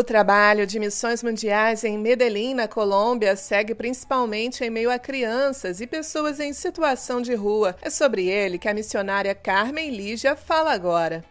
O trabalho de missões mundiais em Medellín, na Colômbia, segue principalmente em meio a crianças e pessoas em situação de rua. É sobre ele que a missionária Carmen Lígia fala agora.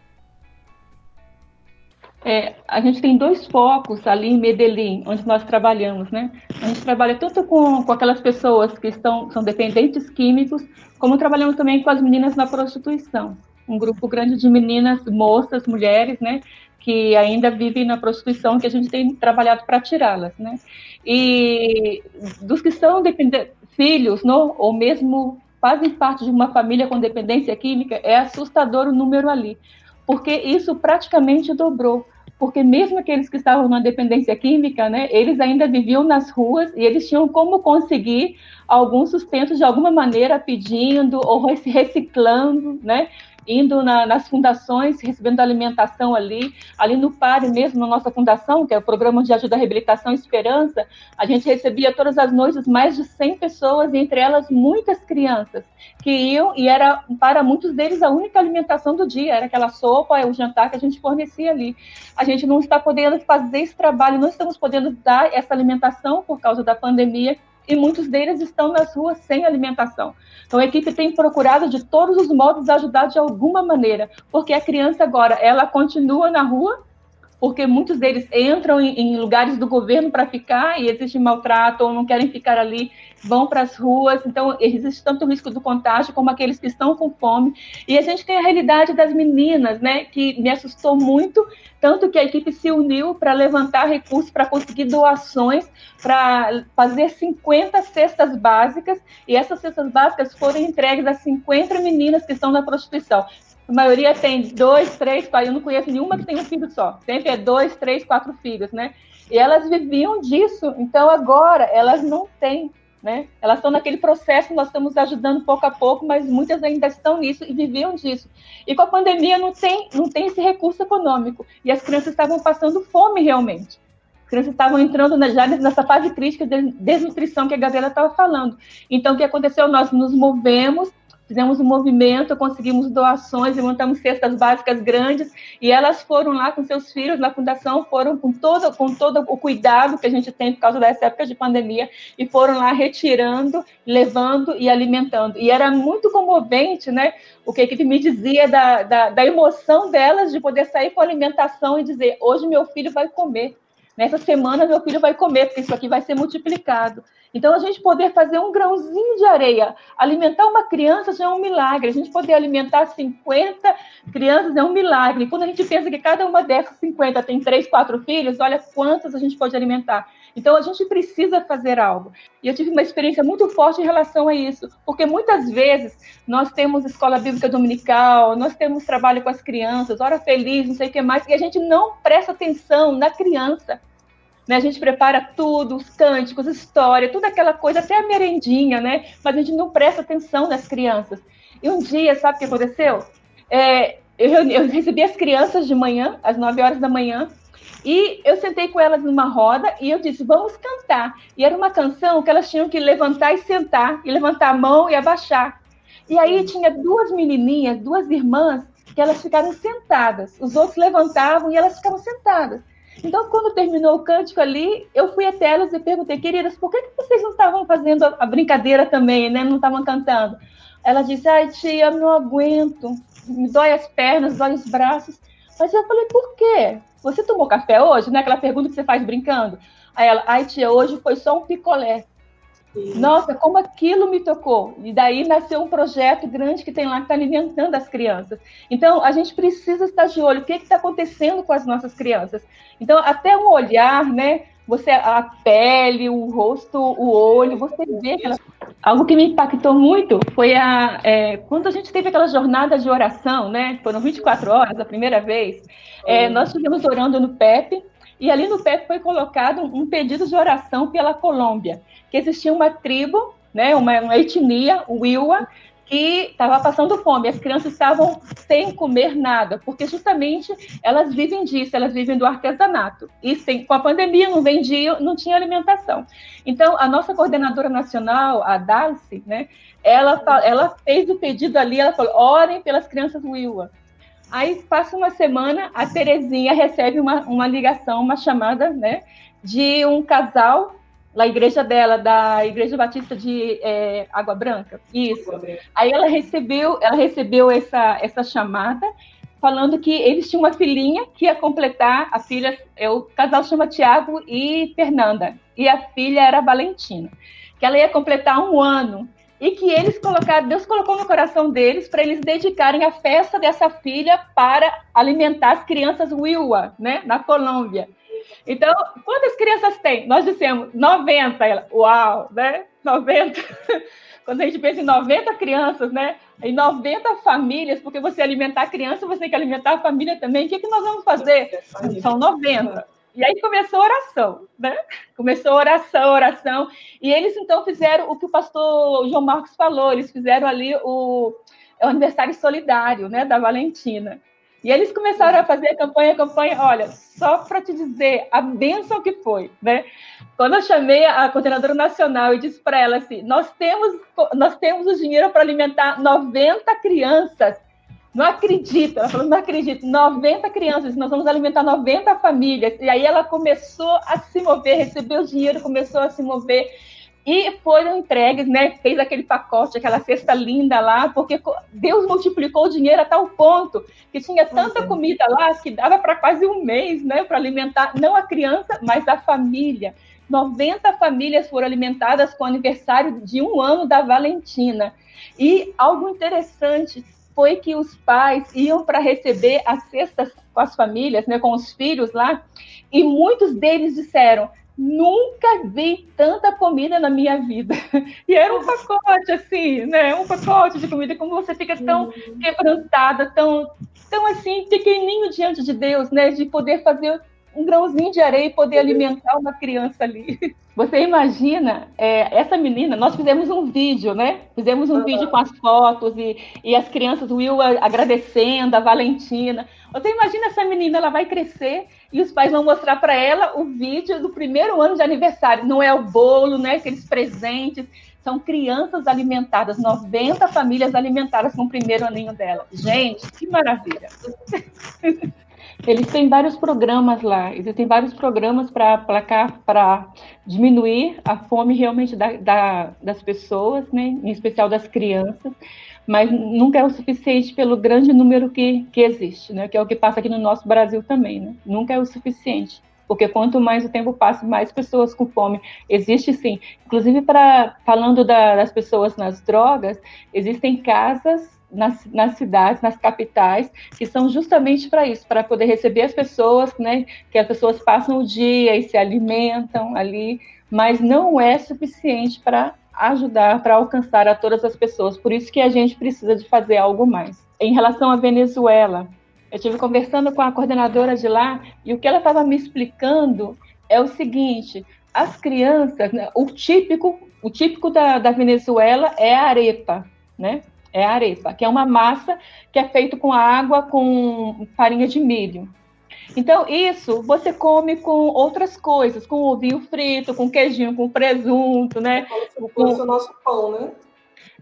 É, a gente tem dois focos ali em Medellín, onde nós trabalhamos, né? A gente trabalha tanto com, com aquelas pessoas que estão, são dependentes químicos, como trabalhamos também com as meninas na prostituição. Um grupo grande de meninas, moças, mulheres, né? que ainda vivem na prostituição, que a gente tem trabalhado para tirá-las, né? E dos que são filhos, no, ou mesmo fazem parte de uma família com dependência química, é assustador o número ali, porque isso praticamente dobrou. Porque mesmo aqueles que estavam na dependência química, né, eles ainda viviam nas ruas e eles tinham como conseguir algum sustento de alguma maneira, pedindo ou reciclando, né? Indo na, nas fundações, recebendo alimentação ali, ali no PARE mesmo, na nossa fundação, que é o Programa de Ajuda à Reabilitação Esperança, a gente recebia todas as noites mais de 100 pessoas, entre elas muitas crianças, que iam, e era para muitos deles a única alimentação do dia, era aquela sopa, o jantar que a gente fornecia ali. A gente não está podendo fazer esse trabalho, não estamos podendo dar essa alimentação por causa da pandemia, e muitos deles estão nas ruas sem alimentação. Então a equipe tem procurado de todos os modos ajudar de alguma maneira, porque a criança agora ela continua na rua, porque muitos deles entram em, em lugares do governo para ficar e existe maltrato ou não querem ficar ali, vão para as ruas. Então existe tanto o risco do contágio como aqueles que estão com fome. E a gente tem a realidade das meninas, né, que me assustou muito, tanto que a equipe se uniu para levantar recursos para conseguir doações para fazer 50 cestas básicas, e essas cestas básicas foram entregues a 50 meninas que estão na prostituição. A maioria tem dois, três, quatro. Eu não conheço nenhuma que tem um filho só. Sempre é dois, três, quatro filhos, né? E elas viviam disso. Então agora elas não têm, né? Elas estão naquele processo. Nós estamos ajudando pouco a pouco, mas muitas ainda estão nisso e viviam disso. E com a pandemia não tem, não tem esse recurso econômico. E as crianças estavam passando fome realmente. As crianças estavam entrando já nessa fase crítica de desnutrição que a Gabriela estava falando. Então, o que aconteceu? Nós nos movemos fizemos um movimento, conseguimos doações e montamos cestas básicas grandes e elas foram lá com seus filhos na fundação, foram com todo, com todo o cuidado que a gente tem por causa dessa época de pandemia e foram lá retirando, levando e alimentando. E era muito comovente, né? O que a equipe me dizia da, da, da emoção delas de poder sair com alimentação e dizer: hoje meu filho vai comer. Nessa semana, meu filho vai comer, porque isso aqui vai ser multiplicado. Então, a gente poder fazer um grãozinho de areia, alimentar uma criança já é um milagre. A gente poder alimentar 50 crianças é um milagre. Quando a gente pensa que cada uma dessas 50 tem três, quatro filhos, olha quantas a gente pode alimentar. Então, a gente precisa fazer algo. E eu tive uma experiência muito forte em relação a isso, porque muitas vezes nós temos escola bíblica dominical, nós temos trabalho com as crianças, hora feliz, não sei o que mais, e a gente não presta atenção na criança. Né? A gente prepara tudo, os cânticos, história, toda aquela coisa, até a merendinha, né? Mas a gente não presta atenção nas crianças. E um dia, sabe o que aconteceu? É, eu, eu recebi as crianças de manhã, às 9 horas da manhã, e eu sentei com elas numa roda e eu disse: vamos cantar. E era uma canção que elas tinham que levantar e sentar, e levantar a mão e abaixar. E aí tinha duas menininhas, duas irmãs, que elas ficaram sentadas. Os outros levantavam e elas ficavam sentadas. Então, quando terminou o cântico ali, eu fui até elas e perguntei, queridas, por que, vocês não estavam fazendo a brincadeira também, né? Não estavam cantando. Ela disse, ai, tia, não aguento, me dói as pernas, dói os braços. Mas eu falei, por quê? Você tomou café hoje? Né? Aquela pergunta que você faz brincando. Aí ela, ai, tia, hoje foi só um picolé. Nossa, como aquilo me tocou. E daí nasceu um projeto grande que tem lá que está alimentando as crianças. Então, a gente precisa estar de olho. O que está acontecendo com as nossas crianças? Então, até um olhar, né? Você, a pele, o rosto, o olho, você vê aquela... Algo que me impactou muito foi a, é, quando a gente teve aquela jornada de oração, né? Foram 24 horas a primeira vez. É, nós estivemos orando no PEP, e ali no PEP foi colocado um pedido de oração pela Colômbia que existia uma tribo, né, uma, uma etnia, o Iwa, que estava passando fome. As crianças estavam sem comer nada, porque justamente elas vivem disso, elas vivem do artesanato. E sem, com a pandemia não vendiam, não tinha alimentação. Então, a nossa coordenadora nacional, a Darcy, né, ela, ela fez o pedido ali, ela falou, orem pelas crianças Wiwa. Aí passa uma semana, a Terezinha recebe uma, uma ligação, uma chamada, né, de um casal na igreja dela, da Igreja Batista de é, Água Branca. Isso. Aí ela recebeu, ela recebeu essa, essa chamada falando que eles tinham uma filhinha que ia completar, a filha, é, o casal chama Tiago e Fernanda, e a filha era Valentina, que ela ia completar um ano e que eles colocaram, Deus colocou no coração deles para eles dedicarem a festa dessa filha para alimentar as crianças Wilwa, né, na Colômbia. Então, quantas crianças tem? Nós dissemos 90. Ela, uau, né? 90. Quando a gente pensa em 90 crianças, né? Em 90 famílias, porque você alimentar a criança, você tem que alimentar a família também. O que, que nós vamos fazer? São 90. E aí começou a oração, né? Começou a oração, oração. E eles então fizeram o que o pastor João Marcos falou, eles fizeram ali o, o aniversário solidário, né, da Valentina. E eles começaram a fazer a campanha, a campanha, olha, só para te dizer a bênção que foi, né? Quando eu chamei a coordenadora nacional e disse para ela assim, nós temos, nós temos o dinheiro para alimentar 90 crianças. Não acredito, ela falou, não acredito, 90 crianças, nós vamos alimentar 90 famílias. E aí ela começou a se mover, recebeu o dinheiro, começou a se mover. E foram entregues, né? Fez aquele pacote, aquela cesta linda lá, porque Deus multiplicou o dinheiro a tal ponto que tinha tanta comida lá que dava para quase um mês, né? Para alimentar não a criança, mas a família. 90 famílias foram alimentadas com o aniversário de um ano da Valentina. E algo interessante foi que os pais iam para receber as cestas com as famílias, né, com os filhos lá, e muitos deles disseram: nunca vi tanta comida na minha vida. E era um pacote, assim, né? Um pacote de comida, como você fica tão uhum. quebrantada, tão, tão assim, pequenininho diante de Deus, né? De poder fazer um grãozinho de areia e poder uhum. alimentar uma criança ali. Você imagina, é, essa menina, nós fizemos um vídeo, né? Fizemos um uhum. vídeo com as fotos e, e as crianças, o Will agradecendo, a Valentina. Você imagina essa menina, ela vai crescer e os pais vão mostrar para ela o vídeo do primeiro ano de aniversário. Não é o bolo, né? Aqueles presentes. São crianças alimentadas, 90 famílias alimentadas com o primeiro aninho dela. Gente, que maravilha! Eles têm vários programas lá, existem vários programas para placar, para diminuir a fome realmente da, da, das pessoas, né? em especial das crianças mas nunca é o suficiente pelo grande número que, que existe, né? que é o que passa aqui no nosso Brasil também. Né? Nunca é o suficiente, porque quanto mais o tempo passa, mais pessoas com fome. Existe sim. Inclusive, para falando da, das pessoas nas drogas, existem casas nas, nas, cidades, nas capitais, que são justamente para isso, para poder receber as pessoas, né, que as pessoas passam o dia e se alimentam ali, mas não é suficiente para ajudar para alcançar a todas as pessoas. Por isso que a gente precisa de fazer algo mais. Em relação à Venezuela, eu estive conversando com a coordenadora de lá e o que ela estava me explicando é o seguinte: as crianças, né, o típico, o típico da, da Venezuela é a arepa, né? É a arepa, que é uma massa que é feita com água com farinha de milho. Então, isso você come com outras coisas, com ovinho frito, com queijinho, com presunto, né? Como se fosse o nosso pão, né?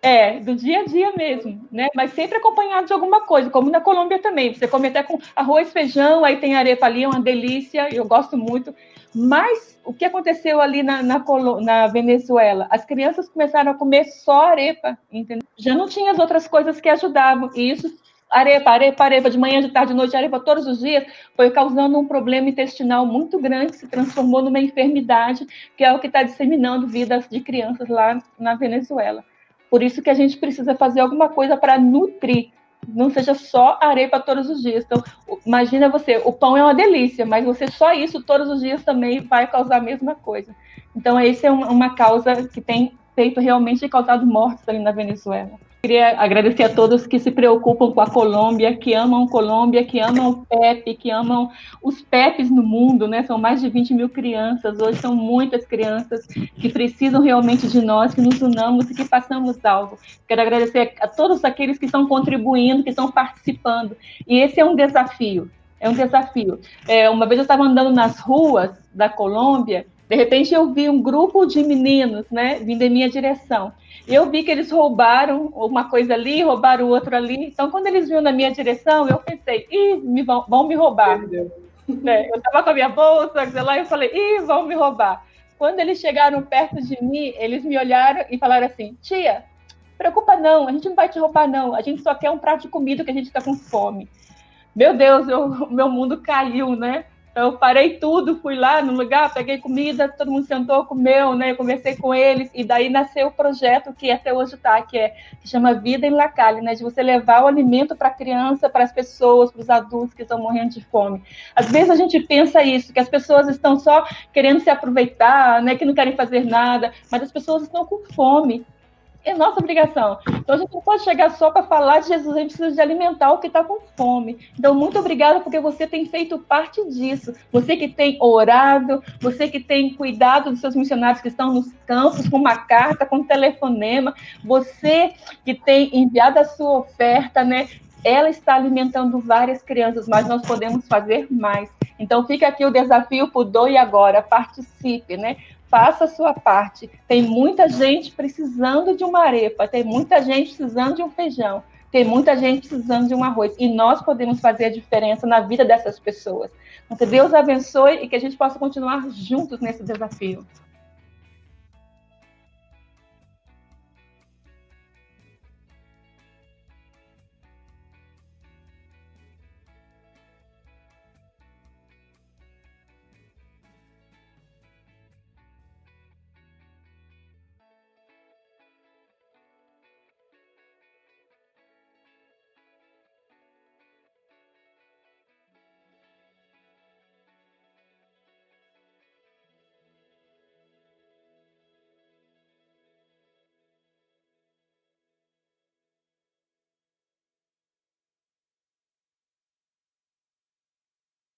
É, do dia a dia mesmo, né? Mas sempre acompanhado de alguma coisa, como na Colômbia também. Você come até com arroz, feijão, aí tem arepa ali, é uma delícia, eu gosto muito. Mas o que aconteceu ali na, na, na, Venezuela? As crianças começaram a comer só arepa, entendeu? Já não tinha as outras coisas que ajudavam. E isso arepa, arepa, arepa, de manhã, de tarde, de noite, arepa todos os dias, foi causando um problema intestinal muito grande, se transformou numa enfermidade, que é o que está disseminando vidas de crianças lá na Venezuela. Por isso que a gente precisa fazer alguma coisa para nutrir, não seja só arepa todos os dias. Então, imagina você, o pão é uma delícia, mas você só isso todos os dias também vai causar a mesma coisa. Então, essa é uma causa que tem feito realmente causado mortes ali na Venezuela. Queria agradecer a todos que se preocupam com a Colômbia, que amam Colômbia, que amam o PEP, que amam os PEPs no mundo, né? São mais de 20 mil crianças, hoje são muitas crianças que precisam realmente de nós, que nos unamos e que façamos algo. Quero agradecer a todos aqueles que estão contribuindo, que estão participando. E esse é um desafio, é um desafio. É, uma vez eu estava andando nas ruas da Colômbia De repente eu vi um grupo de meninos, né, vindo em minha direção. Eu vi que eles roubaram uma coisa ali, roubaram outra ali. Então, quando eles vinham na minha direção, eu pensei, ih, me vão, vão me roubar. É, eu estava com a minha bolsa, sei lá, e eu falei, ih, vão me roubar. Quando eles chegaram perto de mim, eles me olharam e falaram assim, tia, preocupa não, a gente não vai te roubar não, a gente só quer um prato de comida que a gente está com fome. Meu Deus, o meu mundo caiu, né? Eu parei tudo, fui lá no lugar, peguei comida, todo mundo sentou, comeu, né? Eu conversei com eles e daí nasceu o projeto que até hoje está, que é que chama Vida em Lacalle, né? De você levar o alimento para a criança, para as pessoas, para os adultos que estão morrendo de fome. Às vezes a gente pensa isso, que as pessoas estão só querendo se aproveitar, né? Que não querem fazer nada, mas as pessoas estão com fome é nossa obrigação. Então a gente não pode chegar só para falar de Jesus, a gente precisa de alimentar o que está com fome. Então, muito obrigada porque você tem feito parte disso. Você que tem orado, você que tem cuidado dos seus missionários que estão nos campos, com uma carta, com um telefonema, você que tem enviado a sua oferta, né? Ela está alimentando várias crianças, mas nós podemos fazer mais. Então fica aqui o desafio para o Agora, participe, né? Faça a sua parte. Tem muita gente precisando de uma arepa, tem muita gente precisando de um feijão, tem muita gente precisando de um arroz. E nós podemos fazer a diferença na vida dessas pessoas. Então, que Deus abençoe e que a gente possa continuar juntos nesse desafio.